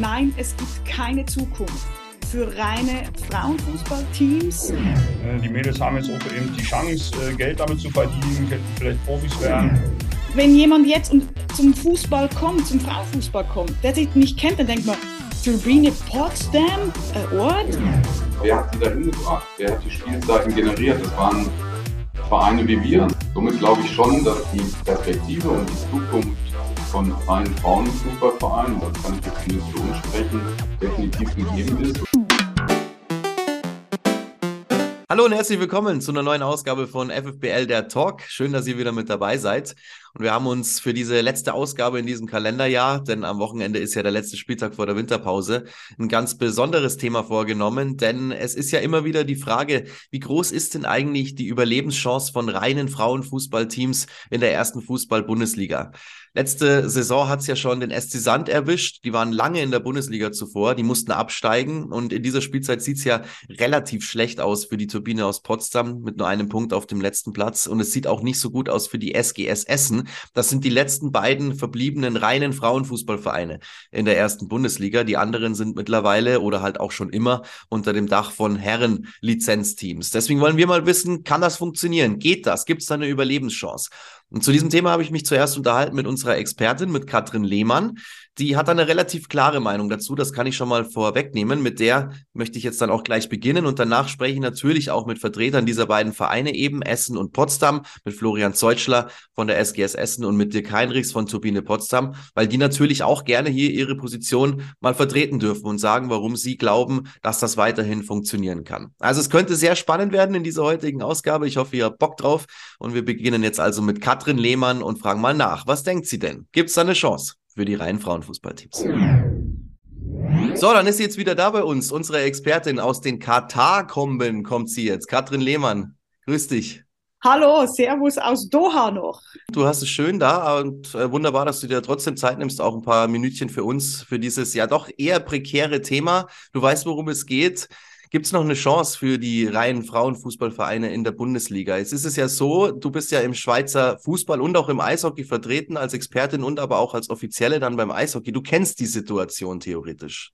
nein, es gibt keine Zukunft für reine Frauenfußballteams. Die Mädels haben jetzt auch eben die Chance, äh, Geld damit zu verdienen, könnten vielleicht Profis werden. Wenn jemand jetzt zum Fußball kommt, zum Frauenfußball kommt, der sich nicht kennt, dann denkt man, Turbine Potsdam, äh, Ort? Wer hat sie dahin gebracht? Wer hat die Spielzeiten generiert? Das waren Vereine wie wir. Somit glaube ich schon, dass die Perspektive und die Zukunft von freien Frauenfußballvereinen, das kann ich jetzt für uns sprechen, definitiv gegeben ist. Hallo und herzlich willkommen zu einer neuen Ausgabe von FFBL der Talk. Schön, dass ihr wieder mit dabei seid. Und wir haben uns für diese letzte Ausgabe in diesem Kalenderjahr, denn am Wochenende ist ja der letzte Spieltag vor der Winterpause, ein ganz besonderes Thema vorgenommen. Denn es ist ja immer wieder die Frage, wie groß ist denn eigentlich die Überlebenschance von reinen Frauenfußballteams in der ersten Fußball-Bundesliga? Letzte Saison hat es ja schon den SC Sand erwischt. Die waren lange in der Bundesliga zuvor. Die mussten absteigen. Und in dieser Spielzeit sieht es ja relativ schlecht aus für die Turbine aus Potsdam mit nur einem Punkt auf dem letzten Platz. Und es sieht auch nicht so gut aus für die SGS Essen. Das sind die letzten beiden verbliebenen reinen Frauenfußballvereine in der ersten Bundesliga. Die anderen sind mittlerweile oder halt auch schon immer unter dem Dach von Herren-Lizenzteams. Deswegen wollen wir mal wissen, kann das funktionieren? Geht das? Gibt es da eine Überlebenschance? Und zu diesem Thema habe ich mich zuerst unterhalten mit unserer Expertin, mit Katrin Lehmann. Die hat eine relativ klare Meinung dazu, das kann ich schon mal vorwegnehmen. Mit der möchte ich jetzt dann auch gleich beginnen und danach spreche ich natürlich auch mit Vertretern dieser beiden Vereine eben, Essen und Potsdam, mit Florian Zeutschler von der SGS Essen und mit Dirk Heinrichs von Turbine Potsdam, weil die natürlich auch gerne hier ihre Position mal vertreten dürfen und sagen, warum sie glauben, dass das weiterhin funktionieren kann. Also es könnte sehr spannend werden in dieser heutigen Ausgabe. Ich hoffe, ihr habt Bock drauf und wir beginnen jetzt also mit Katrin Lehmann und fragen mal nach. Was denkt sie denn? Gibt es da eine Chance? für die reinen Frauenfußballteams. So, dann ist sie jetzt wieder da bei uns. Unsere Expertin aus den Katar-Komben kommt sie jetzt. Katrin Lehmann, grüß dich. Hallo, Servus aus Doha noch. Du hast es schön da und äh, wunderbar, dass du dir trotzdem Zeit nimmst, auch ein paar Minütchen für uns, für dieses ja doch eher prekäre Thema. Du weißt, worum es geht. Gibt es noch eine Chance für die reinen Frauenfußballvereine in der Bundesliga? Jetzt ist es ja so, du bist ja im Schweizer Fußball und auch im Eishockey vertreten als Expertin und aber auch als Offizielle dann beim Eishockey. Du kennst die Situation theoretisch.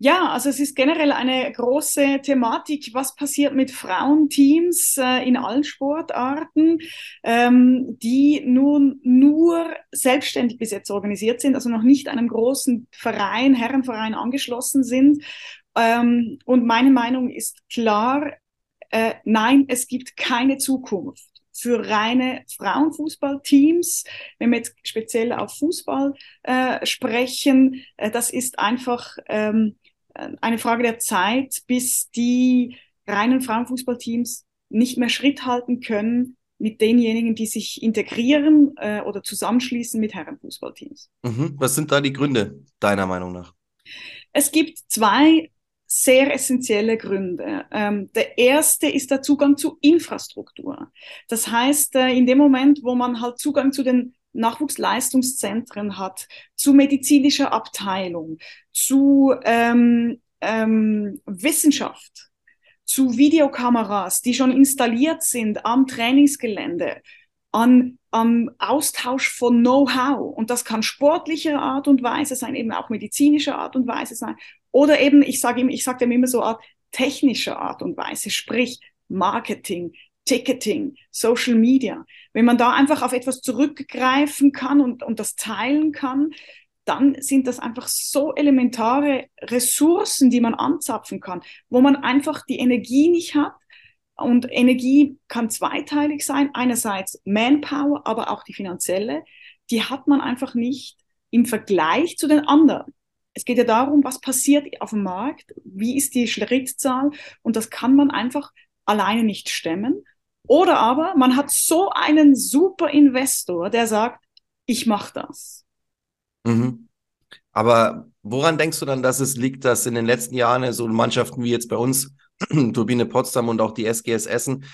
Ja, also es ist generell eine große Thematik. Was passiert mit Frauenteams äh, in allen Sportarten, ähm, die nun nur selbstständig bis jetzt organisiert sind, also noch nicht einem großen Verein, Herrenverein angeschlossen sind ähm, und meine Meinung ist klar, äh, nein, es gibt keine Zukunft für reine Frauenfußballteams, wenn wir jetzt speziell auf Fußball äh, sprechen, äh, das ist einfach ähm, eine Frage der Zeit, bis die reinen Frauenfußballteams nicht mehr Schritt halten können mit denjenigen, die sich integrieren äh, oder zusammenschließen mit Herrenfußballteams. Mhm. Was sind da die Gründe, deiner Meinung nach? Es gibt zwei sehr essentielle Gründe. Ähm, der erste ist der Zugang zu Infrastruktur. Das heißt, äh, in dem Moment, wo man halt Zugang zu den Nachwuchsleistungszentren hat, zu medizinischer Abteilung, zu ähm, ähm, Wissenschaft, zu Videokameras, die schon installiert sind am Trainingsgelände, an, am Austausch von Know-how. Und das kann sportlicher Art und Weise sein, eben auch medizinischer Art und Weise sein. Oder eben, ich sage ihm, ich sage dem immer so Art technischer Art und Weise, sprich Marketing, Ticketing, Social Media. Wenn man da einfach auf etwas zurückgreifen kann und, und das teilen kann, dann sind das einfach so elementare Ressourcen, die man anzapfen kann, wo man einfach die Energie nicht hat, und Energie kann zweiteilig sein. Einerseits Manpower, aber auch die finanzielle. Die hat man einfach nicht im Vergleich zu den anderen. Es geht ja darum, was passiert auf dem Markt, wie ist die Schrittzahl und das kann man einfach alleine nicht stemmen. Oder aber man hat so einen super Investor, der sagt, ich mache das. Mhm. Aber woran denkst du dann, dass es liegt, dass in den letzten Jahren so Mannschaften wie jetzt bei uns Turbine Potsdam und auch die SGS Essen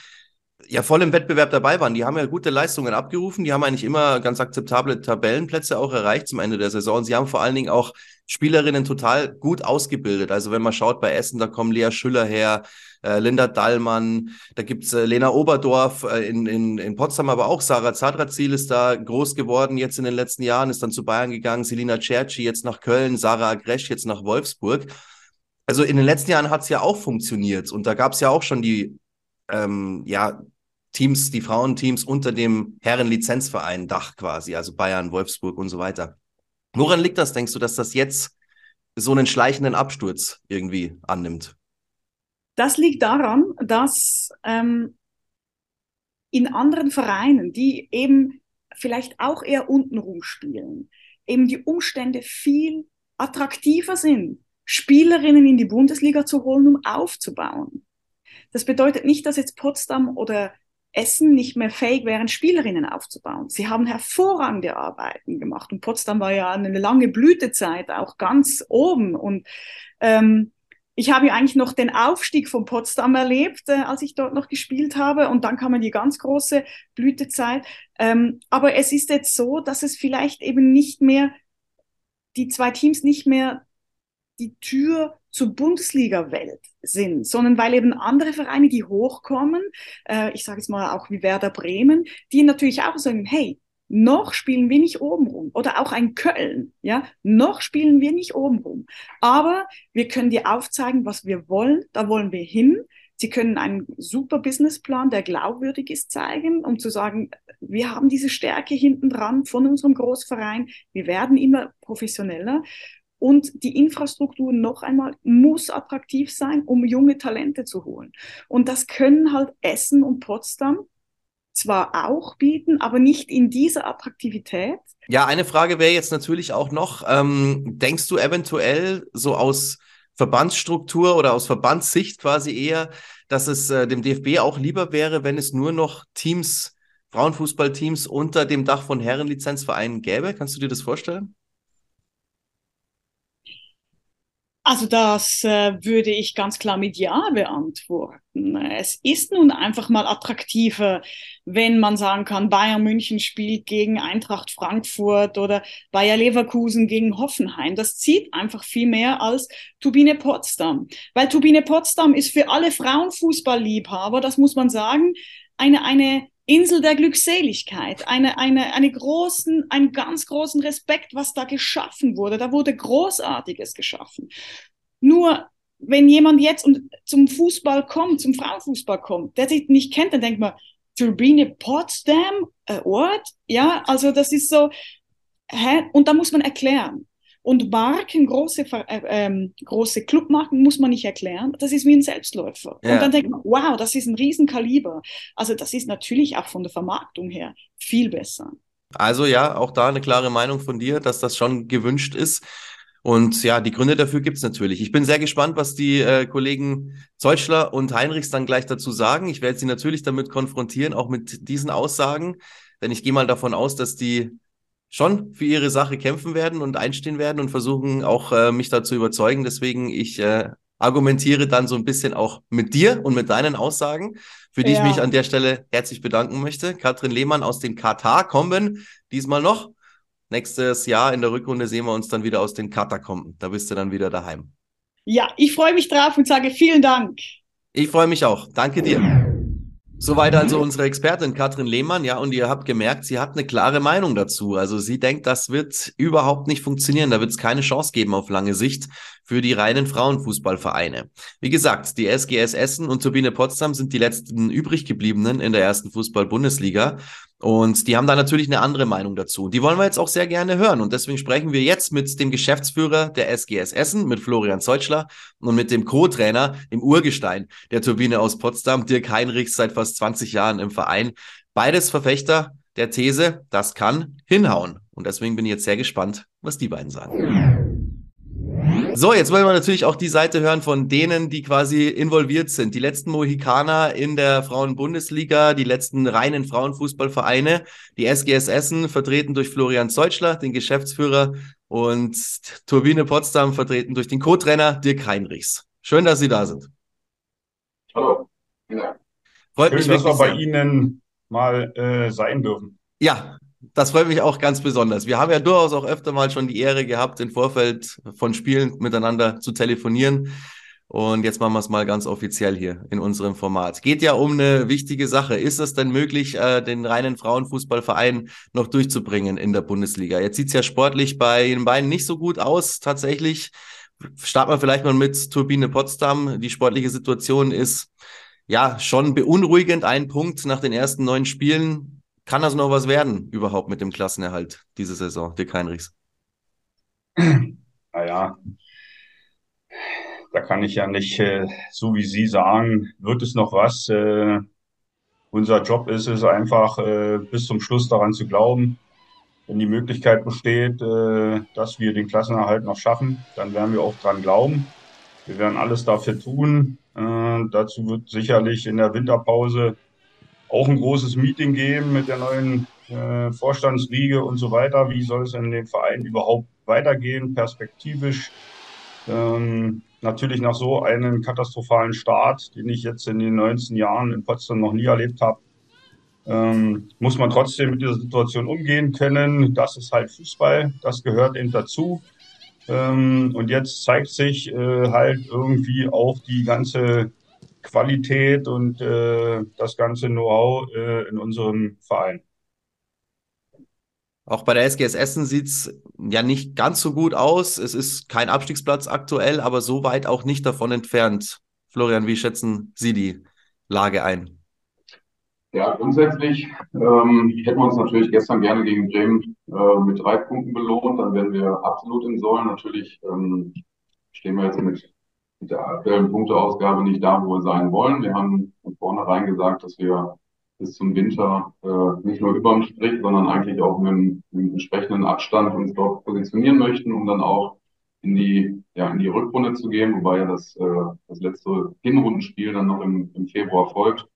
ja voll im Wettbewerb dabei waren. Die haben ja gute Leistungen abgerufen, die haben eigentlich immer ganz akzeptable Tabellenplätze auch erreicht zum Ende der Saison. Und sie haben vor allen Dingen auch Spielerinnen total gut ausgebildet. Also wenn man schaut bei Essen, da kommen Lea Schüller her, äh, Linda Dallmann, da gibt's äh, Lena Oberdorf äh, in, in, in Potsdam, aber auch Sarah Zadrazil ist da groß geworden jetzt in den letzten Jahren, ist dann zu Bayern gegangen, Selina Cerci jetzt nach Köln, Sarah Agresch jetzt nach Wolfsburg. Also in den letzten Jahren hat's ja auch funktioniert und da gab's ja auch schon die ähm, ja, Teams, die Frauenteams unter dem Herrenlizenzverein Dach quasi, also Bayern, Wolfsburg und so weiter. Woran liegt das, denkst du, dass das jetzt so einen schleichenden Absturz irgendwie annimmt? Das liegt daran, dass ähm, in anderen Vereinen, die eben vielleicht auch eher untenrum spielen, eben die Umstände viel attraktiver sind, Spielerinnen in die Bundesliga zu holen, um aufzubauen. Das bedeutet nicht, dass jetzt Potsdam oder Essen nicht mehr fähig wären, Spielerinnen aufzubauen. Sie haben hervorragende Arbeiten gemacht und Potsdam war ja eine lange Blütezeit auch ganz oben und ähm, ich habe ja eigentlich noch den Aufstieg von Potsdam erlebt, äh, als ich dort noch gespielt habe. Und dann kam die ganz große Blütezeit. Ähm, aber es ist jetzt so, dass es vielleicht eben nicht mehr, die zwei Teams nicht mehr die Tür zur Bundesliga-Welt sind, sondern weil eben andere Vereine, die hochkommen, äh, ich sage jetzt mal auch wie Werder Bremen, die natürlich auch sagen, hey, noch spielen wir nicht oben rum. Oder auch ein Köln, ja, noch spielen wir nicht oben rum. Aber wir können dir aufzeigen, was wir wollen, da wollen wir hin. Sie können einen super Businessplan, der glaubwürdig ist, zeigen, um zu sagen, wir haben diese Stärke hinten dran von unserem Großverein. Wir werden immer professioneller. Und die Infrastruktur noch einmal muss attraktiv sein, um junge Talente zu holen. Und das können halt Essen und Potsdam zwar auch bieten, aber nicht in dieser Attraktivität. Ja, eine Frage wäre jetzt natürlich auch noch, ähm, denkst du eventuell so aus Verbandsstruktur oder aus Verbandssicht quasi eher, dass es äh, dem DFB auch lieber wäre, wenn es nur noch Teams, Frauenfußballteams unter dem Dach von Herrenlizenzvereinen gäbe? Kannst du dir das vorstellen? Also das äh, würde ich ganz klar mit Ja beantworten. Es ist nun einfach mal attraktiver, wenn man sagen kann, Bayern München spielt gegen Eintracht Frankfurt oder Bayer Leverkusen gegen Hoffenheim. Das zieht einfach viel mehr als Turbine Potsdam. Weil Turbine Potsdam ist für alle Frauenfußballliebhaber, das muss man sagen, eine, eine Insel der Glückseligkeit, eine, eine, eine großen, einen ganz großen Respekt, was da geschaffen wurde. Da wurde Großartiges geschaffen. Nur, wenn jemand jetzt zum Fußball kommt, zum Frauenfußball kommt, der sich nicht kennt, dann denkt man, Turbine Potsdam, äh, Ort? Ja, also das ist so, hä? Und da muss man erklären. Und Marken, große, äh, ähm, große Clubmarken muss man nicht erklären. Das ist wie ein Selbstläufer. Ja. Und dann denkt man, wow, das ist ein Riesenkaliber. Also das ist natürlich auch von der Vermarktung her viel besser. Also ja, auch da eine klare Meinung von dir, dass das schon gewünscht ist. Und ja, die Gründe dafür gibt's natürlich. Ich bin sehr gespannt, was die äh, Kollegen Zeutschler und Heinrichs dann gleich dazu sagen. Ich werde sie natürlich damit konfrontieren, auch mit diesen Aussagen. Denn ich gehe mal davon aus, dass die schon für ihre Sache kämpfen werden und einstehen werden und versuchen auch äh, mich dazu überzeugen. Deswegen ich äh, argumentiere dann so ein bisschen auch mit dir und mit deinen Aussagen, für die ja. ich mich an der Stelle herzlich bedanken möchte. Katrin Lehmann aus den Katar kommen diesmal noch. Nächstes Jahr in der Rückrunde sehen wir uns dann wieder aus den Katakomben. Da bist du dann wieder daheim. Ja, ich freue mich drauf und sage vielen Dank. Ich freue mich auch. Danke dir. Soweit also unsere Expertin Katrin Lehmann, ja, und ihr habt gemerkt, sie hat eine klare Meinung dazu. Also sie denkt, das wird überhaupt nicht funktionieren, da wird es keine Chance geben auf lange Sicht für die reinen Frauenfußballvereine. Wie gesagt, die SGS Essen und Turbine Potsdam sind die letzten übrig gebliebenen in der ersten Fußball-Bundesliga. Und die haben da natürlich eine andere Meinung dazu. Die wollen wir jetzt auch sehr gerne hören. Und deswegen sprechen wir jetzt mit dem Geschäftsführer der SGS Essen, mit Florian Zeutschler und mit dem Co-Trainer im Urgestein der Turbine aus Potsdam, Dirk Heinrichs, seit fast 20 Jahren im Verein. Beides Verfechter der These, das kann hinhauen. Und deswegen bin ich jetzt sehr gespannt, was die beiden sagen. So, jetzt wollen wir natürlich auch die Seite hören von denen, die quasi involviert sind. Die letzten Mohikaner in der Frauenbundesliga, die letzten reinen Frauenfußballvereine, die SGS Essen, vertreten durch Florian Zeutschler, den Geschäftsführer, und Turbine Potsdam, vertreten durch den Co-Trainer Dirk Heinrichs. Schön, dass Sie da sind. Hallo. Ja. Freut Schön, mich dass wir bei. Ihnen mal äh, sein dürfen. Ja, das freut mich auch ganz besonders. Wir haben ja durchaus auch öfter mal schon die Ehre gehabt, im Vorfeld von Spielen miteinander zu telefonieren. Und jetzt machen wir es mal ganz offiziell hier in unserem Format. Geht ja um eine wichtige Sache. Ist es denn möglich, äh, den reinen Frauenfußballverein noch durchzubringen in der Bundesliga? Jetzt sieht es ja sportlich bei den beiden nicht so gut aus, tatsächlich. Starten wir vielleicht mal mit Turbine Potsdam. Die sportliche Situation ist ja schon beunruhigend. Ein Punkt nach den ersten neun Spielen. Kann das noch was werden überhaupt mit dem Klassenerhalt diese Saison, Dick Heinrichs? Naja, da kann ich ja nicht, äh, so wie Sie sagen, wird es noch was. Äh, unser Job ist es einfach, äh, bis zum Schluss daran zu glauben. Wenn die Möglichkeit besteht, dass wir den Klassenerhalt noch schaffen, dann werden wir auch dran glauben. Wir werden alles dafür tun. Dazu wird sicherlich in der Winterpause auch ein großes Meeting geben mit der neuen äh, Vorstandsriege und so weiter. Wie soll es in den Verein überhaupt weitergehen, perspektivisch? Ähm, natürlich nach so einem katastrophalen Start, den ich jetzt in den 19 Jahren in Potsdam noch nie erlebt habe, ähm, muss man trotzdem mit dieser Situation umgehen können. Das ist halt Fußball, das gehört eben dazu. Ähm, und jetzt zeigt sich äh, halt irgendwie auch die ganze Qualität und äh, das ganze Know-how äh, in unserem Verein. Auch bei der SGS Essen sieht's ja nicht ganz so gut aus. Es ist kein Abstiegsplatz aktuell, aber so weit auch nicht davon entfernt. Florian, wie schätzen Sie die Lage ein? Ja, grundsätzlich ähm, hätten wir uns natürlich gestern gerne gegen Bremen äh, mit drei Punkten belohnt. Dann wären wir absolut im Soll. Natürlich ähm, stehen wir jetzt mit, mit der aktuellen Punkteausgabe nicht da, wo wir sein wollen. Wir haben von vornherein gesagt, dass wir bis zum Winter äh, nicht nur überm Strich, sondern eigentlich auch mit einem, mit einem entsprechenden Abstand uns dort positionieren möchten, um dann auch in die, ja, in die Rückrunde zu gehen, wobei ja das, äh, das letzte Hinrundenspiel dann noch im, im Februar folgt.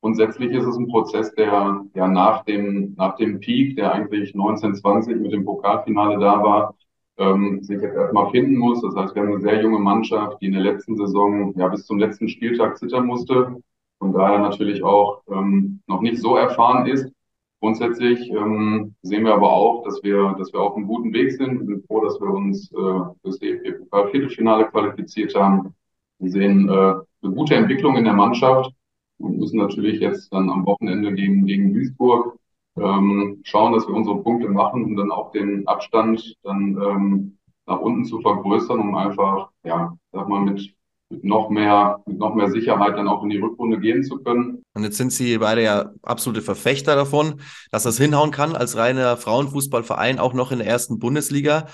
Grundsätzlich ist es ein Prozess, der ja nach dem, nach dem Peak, der eigentlich 1920 mit dem Pokalfinale da war, ähm, sich jetzt erstmal finden muss. Das heißt, wir haben eine sehr junge Mannschaft, die in der letzten Saison ja bis zum letzten Spieltag zittern musste und daher natürlich auch ähm, noch nicht so erfahren ist. Grundsätzlich ähm, sehen wir aber auch, dass wir, dass wir auf einem guten Weg sind. Wir sind froh, dass wir uns äh, das DFB-Pokal-Viertelfinale qualifiziert haben. Wir sehen äh, eine gute Entwicklung in der Mannschaft und müssen natürlich jetzt dann am Wochenende gegen, gegen Duisburg ähm, schauen, dass wir unsere Punkte machen, um dann auch den Abstand dann ähm, nach unten zu vergrößern, um einfach, ja, sag mal, mit mit noch mehr, mit noch mehr Sicherheit dann auch in die Rückrunde gehen zu können. Und jetzt sind Sie beide ja absolute Verfechter davon, dass das hinhauen kann als reiner Frauenfußballverein auch noch in der ersten Bundesliga.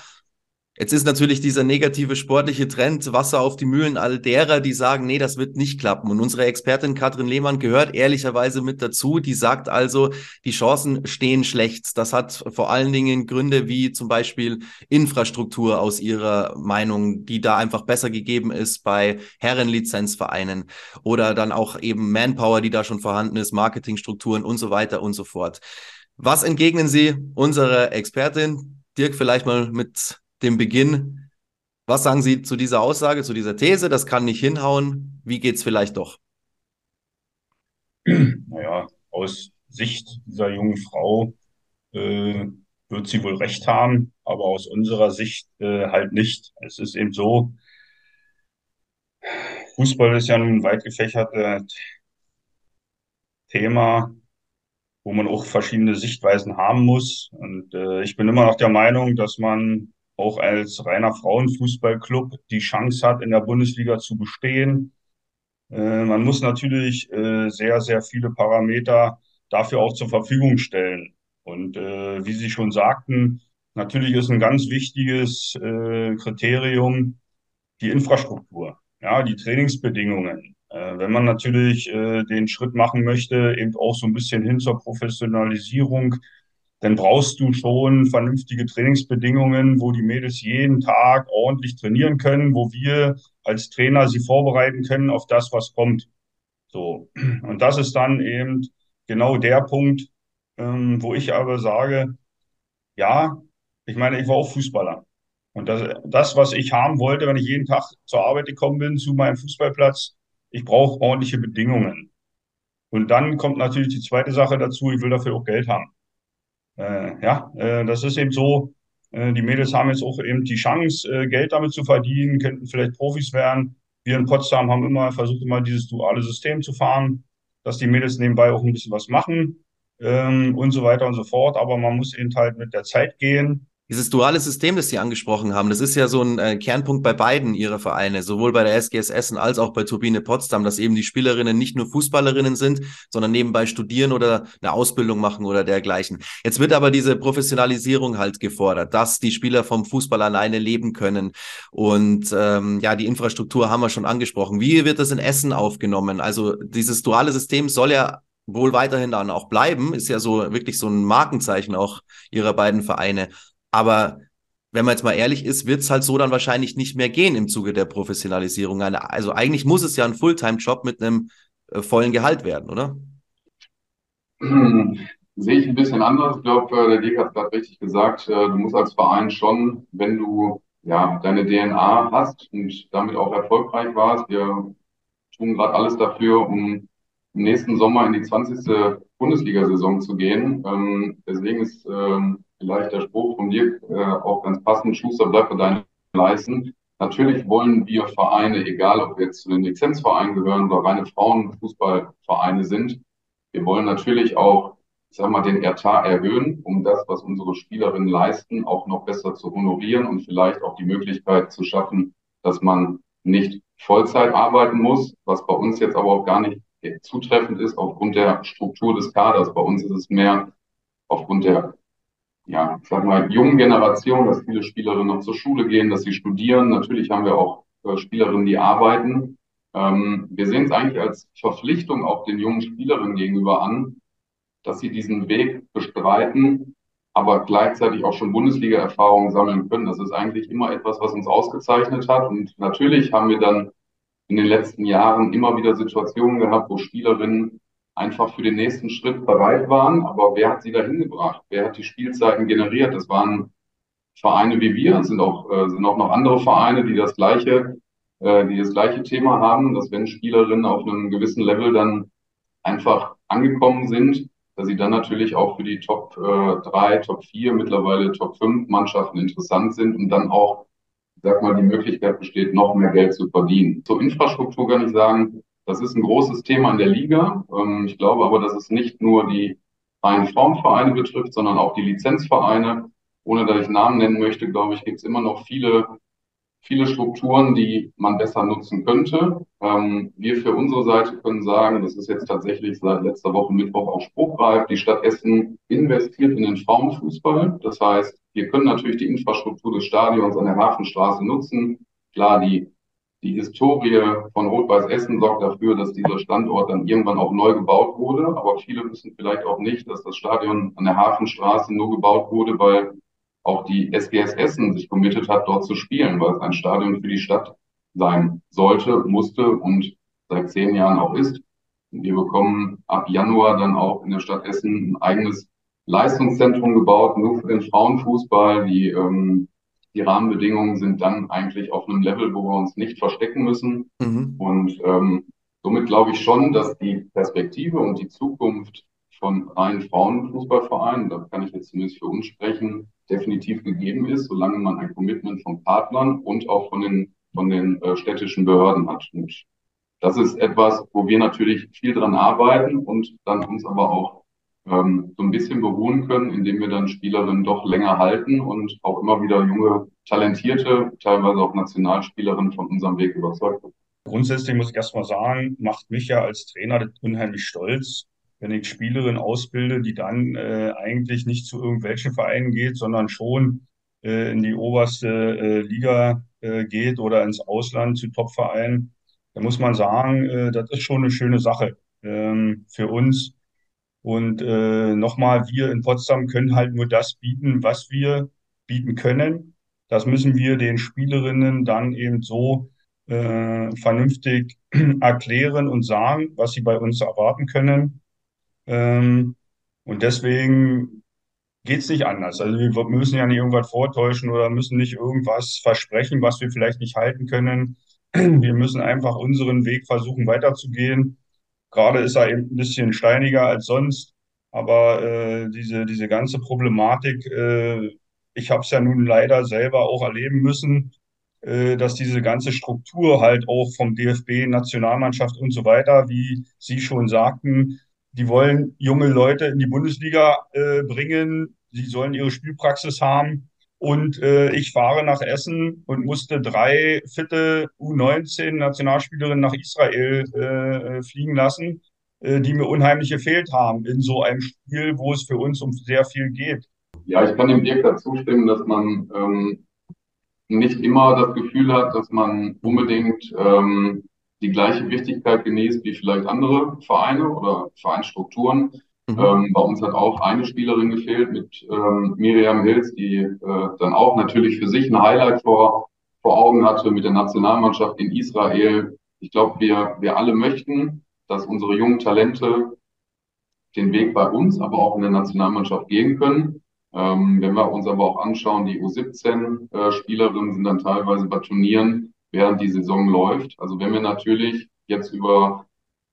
Jetzt ist natürlich dieser negative sportliche Trend Wasser auf die Mühlen all derer, die sagen, nee, das wird nicht klappen. Und unsere Expertin Katrin Lehmann gehört ehrlicherweise mit dazu. Die sagt also, die Chancen stehen schlecht. Das hat vor allen Dingen Gründe wie zum Beispiel Infrastruktur aus ihrer Meinung, die da einfach besser gegeben ist bei Herrenlizenzvereinen oder dann auch eben Manpower, die da schon vorhanden ist, Marketingstrukturen und so weiter und so fort. Was entgegnen Sie unserer Expertin? Dirk, vielleicht mal mit dem Beginn. Was sagen Sie zu dieser Aussage, zu dieser These? Das kann nicht hinhauen. Wie geht es vielleicht doch? Naja, aus Sicht dieser jungen Frau äh, wird sie wohl recht haben, aber aus unserer Sicht äh, halt nicht. Es ist eben so, Fußball ist ja ein weit gefächertes Thema, wo man auch verschiedene Sichtweisen haben muss. Und äh, ich bin immer noch der Meinung, dass man auch als reiner Frauenfußballclub die Chance hat, in der Bundesliga zu bestehen. Äh, man muss natürlich äh, sehr, sehr viele Parameter dafür auch zur Verfügung stellen. Und äh, wie Sie schon sagten, natürlich ist ein ganz wichtiges äh, Kriterium die Infrastruktur, ja, die Trainingsbedingungen. Äh, wenn man natürlich äh, den Schritt machen möchte, eben auch so ein bisschen hin zur Professionalisierung dann brauchst du schon vernünftige Trainingsbedingungen, wo die Mädels jeden Tag ordentlich trainieren können, wo wir als Trainer sie vorbereiten können auf das, was kommt. So. Und das ist dann eben genau der Punkt, ähm, wo ich aber sage, ja, ich meine, ich war auch Fußballer. Und das, das, was ich haben wollte, wenn ich jeden Tag zur Arbeit gekommen bin, zu meinem Fußballplatz, ich brauche ordentliche Bedingungen. Und dann kommt natürlich die zweite Sache dazu, ich will dafür auch Geld haben. Äh, ja, äh, das ist eben so, äh, die Mädels haben jetzt auch eben die Chance, äh, Geld damit zu verdienen, könnten vielleicht Profis werden. Wir in Potsdam haben immer versucht, immer dieses duale System zu fahren, dass die Mädels nebenbei auch ein bisschen was machen ähm, und so weiter und so fort. Aber man muss eben halt mit der Zeit gehen. Dieses duale System, das Sie angesprochen haben, das ist ja so ein äh, Kernpunkt bei beiden Ihrer Vereine, sowohl bei der SGS Essen als auch bei Turbine Potsdam, dass eben die Spielerinnen nicht nur Fußballerinnen sind, sondern nebenbei studieren oder eine Ausbildung machen oder dergleichen. Jetzt wird aber diese Professionalisierung halt gefordert, dass die Spieler vom Fußball alleine leben können. Und ähm, ja, die Infrastruktur haben wir schon angesprochen. Wie wird das in Essen aufgenommen? Also dieses duale System soll ja wohl weiterhin dann auch bleiben, ist ja so wirklich so ein Markenzeichen auch ihrer beiden Vereine. Aber wenn man jetzt mal ehrlich ist, wird es halt so dann wahrscheinlich nicht mehr gehen im Zuge der Professionalisierung. Also eigentlich muss es ja ein Fulltime-Job mit einem äh, vollen Gehalt werden, oder? Sehe ich ein bisschen anders. Ich glaube, äh, der Dirk hat gerade richtig gesagt. Äh, du musst als Verein schon, wenn du ja deine DNA hast und damit auch erfolgreich warst, wir tun gerade alles dafür, um im nächsten Sommer in die 20. Bundesliga-Saison zu gehen. Ähm, deswegen ist ähm, vielleicht der Spruch von dir äh, auch ganz passend, Schuster, bleib bei deinen Leisten. Natürlich wollen wir Vereine, egal ob wir jetzt zu den Lizenzvereinen gehören oder reine Frauenfußballvereine sind, wir wollen natürlich auch, ich sag mal, den Etat erhöhen, um das, was unsere Spielerinnen leisten, auch noch besser zu honorieren und vielleicht auch die Möglichkeit zu schaffen, dass man nicht Vollzeit arbeiten muss, was bei uns jetzt aber auch gar nicht zutreffend ist aufgrund der Struktur des Kaders. Bei uns ist es mehr aufgrund der ja, ich sag mal, jungen Generation, dass viele Spielerinnen noch zur Schule gehen, dass sie studieren. Natürlich haben wir auch äh, Spielerinnen, die arbeiten. Ähm, wir sehen es eigentlich als Verpflichtung auch den jungen Spielerinnen gegenüber an, dass sie diesen Weg bestreiten, aber gleichzeitig auch schon Bundesliga-Erfahrungen sammeln können. Das ist eigentlich immer etwas, was uns ausgezeichnet hat. Und natürlich haben wir dann in den letzten Jahren immer wieder Situationen gehabt, wo Spielerinnen einfach für den nächsten Schritt bereit waren. Aber wer hat sie dahin gebracht? Wer hat die Spielzeiten generiert? Das waren Vereine wie wir. Es sind auch, äh, sind auch noch andere Vereine, die das gleiche, äh, die das gleiche Thema haben, dass wenn Spielerinnen auf einem gewissen Level dann einfach angekommen sind, dass sie dann natürlich auch für die Top äh, 3, Top 4, mittlerweile Top 5 Mannschaften interessant sind und dann auch, sag mal, die Möglichkeit besteht, noch mehr Geld zu verdienen. Zur Infrastruktur kann ich sagen, das ist ein großes Thema in der Liga. Ähm, ich glaube aber, dass es nicht nur die reinen Frauenvereine betrifft, sondern auch die Lizenzvereine. Ohne dass ich Namen nennen möchte, glaube ich, gibt es immer noch viele, viele Strukturen, die man besser nutzen könnte. Ähm, wir für unsere Seite können sagen, das ist jetzt tatsächlich seit letzter Woche Mittwoch auch spruchreif, die Stadt Essen investiert in den Frauenfußball. Das heißt, wir können natürlich die Infrastruktur des Stadions an der Hafenstraße nutzen. Klar, die die Historie von Rot-Weiß Essen sorgt dafür, dass dieser Standort dann irgendwann auch neu gebaut wurde. Aber viele wissen vielleicht auch nicht, dass das Stadion an der Hafenstraße nur gebaut wurde, weil auch die SGS Essen sich committed hat, dort zu spielen, weil es ein Stadion für die Stadt sein sollte, musste und seit zehn Jahren auch ist. Wir bekommen ab Januar dann auch in der Stadt Essen ein eigenes Leistungszentrum gebaut, nur für den Frauenfußball. Die ähm, die Rahmenbedingungen sind dann eigentlich auf einem Level, wo wir uns nicht verstecken müssen. Mhm. Und ähm, somit glaube ich schon, dass die Perspektive und die Zukunft von reinen Frauenfußballvereinen, da kann ich jetzt zumindest für uns sprechen, definitiv gegeben ist, solange man ein Commitment von Partnern und auch von den, von den äh, städtischen Behörden hat. Und das ist etwas, wo wir natürlich viel dran arbeiten und dann uns aber auch ähm, so ein bisschen beruhen können, indem wir dann Spielerinnen doch länger halten und auch immer wieder junge, talentierte, teilweise auch Nationalspielerinnen von unserem Weg überzeugt. Grundsätzlich muss ich erstmal sagen, macht mich ja als Trainer unheimlich stolz, wenn ich Spielerinnen ausbilde, die dann äh, eigentlich nicht zu irgendwelchen Vereinen geht, sondern schon äh, in die oberste äh, Liga äh, geht oder ins Ausland zu Topvereinen. Da muss man sagen, äh, das ist schon eine schöne Sache ähm, für uns und äh, nochmal, wir in Potsdam können halt nur das bieten, was wir bieten können. Das müssen wir den Spielerinnen dann eben so äh, vernünftig erklären und sagen, was sie bei uns erwarten können. Ähm, und deswegen geht's nicht anders. Also wir müssen ja nicht irgendwas vortäuschen oder müssen nicht irgendwas versprechen, was wir vielleicht nicht halten können. Wir müssen einfach unseren Weg versuchen weiterzugehen Gerade ist er eben ein bisschen steiniger als sonst. Aber äh, diese, diese ganze Problematik, äh, ich habe es ja nun leider selber auch erleben müssen, äh, dass diese ganze Struktur halt auch vom DFB, Nationalmannschaft und so weiter, wie Sie schon sagten, die wollen junge Leute in die Bundesliga äh, bringen, sie sollen ihre Spielpraxis haben. Und äh, ich fahre nach Essen und musste drei fitte U19-Nationalspielerinnen nach Israel äh, fliegen lassen, äh, die mir unheimlich gefehlt haben in so einem Spiel, wo es für uns um sehr viel geht. Ja, ich kann dem Dirk dazu stimmen, dass man ähm, nicht immer das Gefühl hat, dass man unbedingt ähm, die gleiche Wichtigkeit genießt wie vielleicht andere Vereine oder Vereinsstrukturen. Mhm. Ähm, bei uns hat auch eine Spielerin gefehlt mit ähm, Miriam Hills, die äh, dann auch natürlich für sich ein Highlight vor, vor Augen hatte mit der Nationalmannschaft in Israel. Ich glaube, wir, wir alle möchten, dass unsere jungen Talente den Weg bei uns, aber auch in der Nationalmannschaft gehen können. Ähm, wenn wir uns aber auch anschauen, die U17-Spielerinnen äh, sind dann teilweise bei Turnieren, während die Saison läuft. Also wenn wir natürlich jetzt über,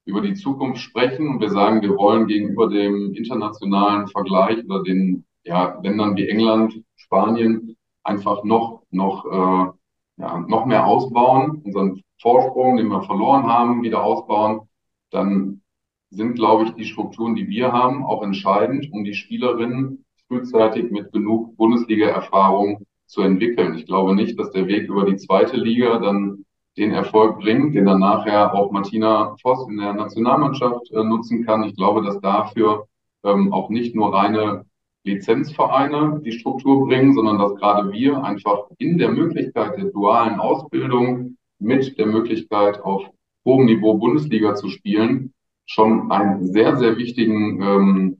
über die Zukunft sprechen und wir sagen, wir wollen gegenüber dem internationalen Vergleich oder den ja, Ländern wie England, Spanien einfach noch, noch, äh, ja, noch mehr ausbauen, unseren Vorsprung, den wir verloren haben, wieder ausbauen, dann sind, glaube ich, die Strukturen, die wir haben, auch entscheidend, um die Spielerinnen frühzeitig mit genug Bundesliga-Erfahrung zu entwickeln. Ich glaube nicht, dass der Weg über die zweite Liga dann den Erfolg bringt, den dann nachher auch Martina Voss in der Nationalmannschaft äh, nutzen kann. Ich glaube, dass dafür ähm, auch nicht nur reine Lizenzvereine die Struktur bringen, sondern dass gerade wir einfach in der Möglichkeit der dualen Ausbildung mit der Möglichkeit auf hohem Niveau Bundesliga zu spielen, schon einen sehr, sehr wichtigen ähm,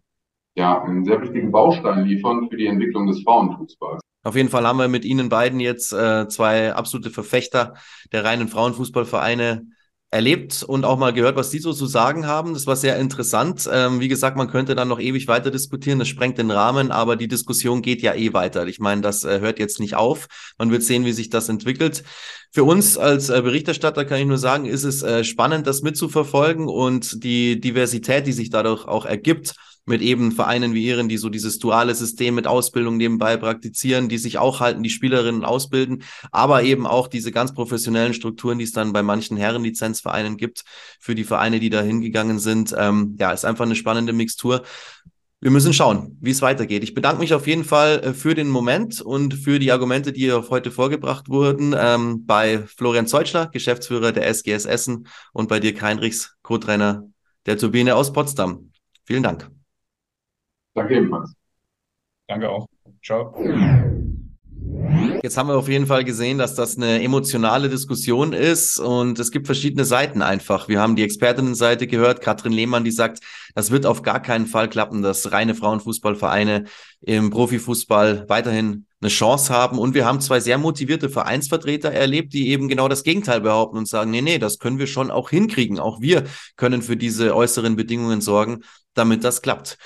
ja, einen sehr wichtigen Baustein liefern für die Entwicklung des Frauenfußballs. Auf jeden Fall haben wir mit Ihnen beiden jetzt äh, zwei absolute Verfechter der reinen Frauenfußballvereine erlebt und auch mal gehört, was die so zu sagen haben. Das war sehr interessant. Ähm, wie gesagt, man könnte dann noch ewig weiter diskutieren. Das sprengt den Rahmen, aber die Diskussion geht ja eh weiter. Ich meine, das äh, hört jetzt nicht auf. Man wird sehen, wie sich das entwickelt. Für uns als äh, Berichterstatter kann ich nur sagen, ist es äh, spannend, das mitzuverfolgen und die Diversität, die sich dadurch auch ergibt mit eben Vereinen wie ihren, die so dieses duale System mit Ausbildung nebenbei praktizieren, die sich auch halten, die Spielerinnen ausbilden, aber eben auch diese ganz professionellen Strukturen, die es dann bei manchen Herrenlizenzvereinen gibt, für die Vereine, die da hingegangen sind. Ähm, ja, ist einfach eine spannende Mixtur. Wir müssen schauen, wie es weitergeht. Ich bedanke mich auf jeden Fall äh, für den Moment und für die Argumente, die heute vorgebracht wurden, ähm, bei Florian Zeutschler, Geschäftsführer der SGS Essen und bei dir Heinrichs, Co-Trainer der Turbine aus Potsdam. Vielen Dank. Danke ebenfalls. Danke auch. Ciao. Jetzt haben wir auf jeden Fall gesehen, dass das eine emotionale Diskussion ist und es gibt verschiedene Seiten einfach. Wir haben die Expertinnenseite gehört, Katrin Lehmann, die sagt, das wird auf gar keinen Fall klappen, dass reine Frauenfußballvereine im Profifußball weiterhin eine Chance haben. Und wir haben zwei sehr motivierte Vereinsvertreter erlebt, die eben genau das Gegenteil behaupten und sagen, nee, nee, das können wir schon auch hinkriegen. Auch wir können für diese äußeren Bedingungen sorgen, damit das klappt.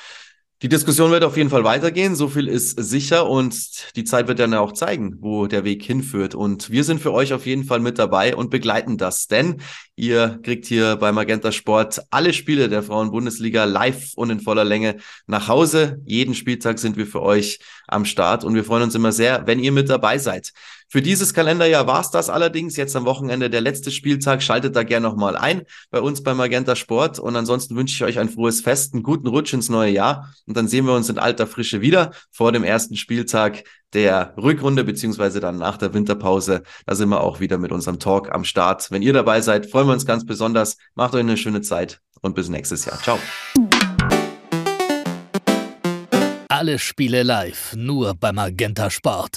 Die Diskussion wird auf jeden Fall weitergehen, so viel ist sicher und die Zeit wird dann auch zeigen, wo der Weg hinführt. Und wir sind für euch auf jeden Fall mit dabei und begleiten das, denn ihr kriegt hier bei Magenta Sport alle Spiele der Frauen-Bundesliga live und in voller Länge nach Hause. Jeden Spieltag sind wir für euch am Start und wir freuen uns immer sehr, wenn ihr mit dabei seid. Für dieses Kalenderjahr war es das allerdings. Jetzt am Wochenende der letzte Spieltag. Schaltet da gerne nochmal ein bei uns bei Magenta Sport. Und ansonsten wünsche ich euch ein frohes Fest, einen guten Rutsch ins neue Jahr. Und dann sehen wir uns in alter Frische wieder vor dem ersten Spieltag der Rückrunde, beziehungsweise dann nach der Winterpause. Da sind wir auch wieder mit unserem Talk am Start. Wenn ihr dabei seid, freuen wir uns ganz besonders. Macht euch eine schöne Zeit und bis nächstes Jahr. Ciao. Alle Spiele live, nur bei Magenta Sport.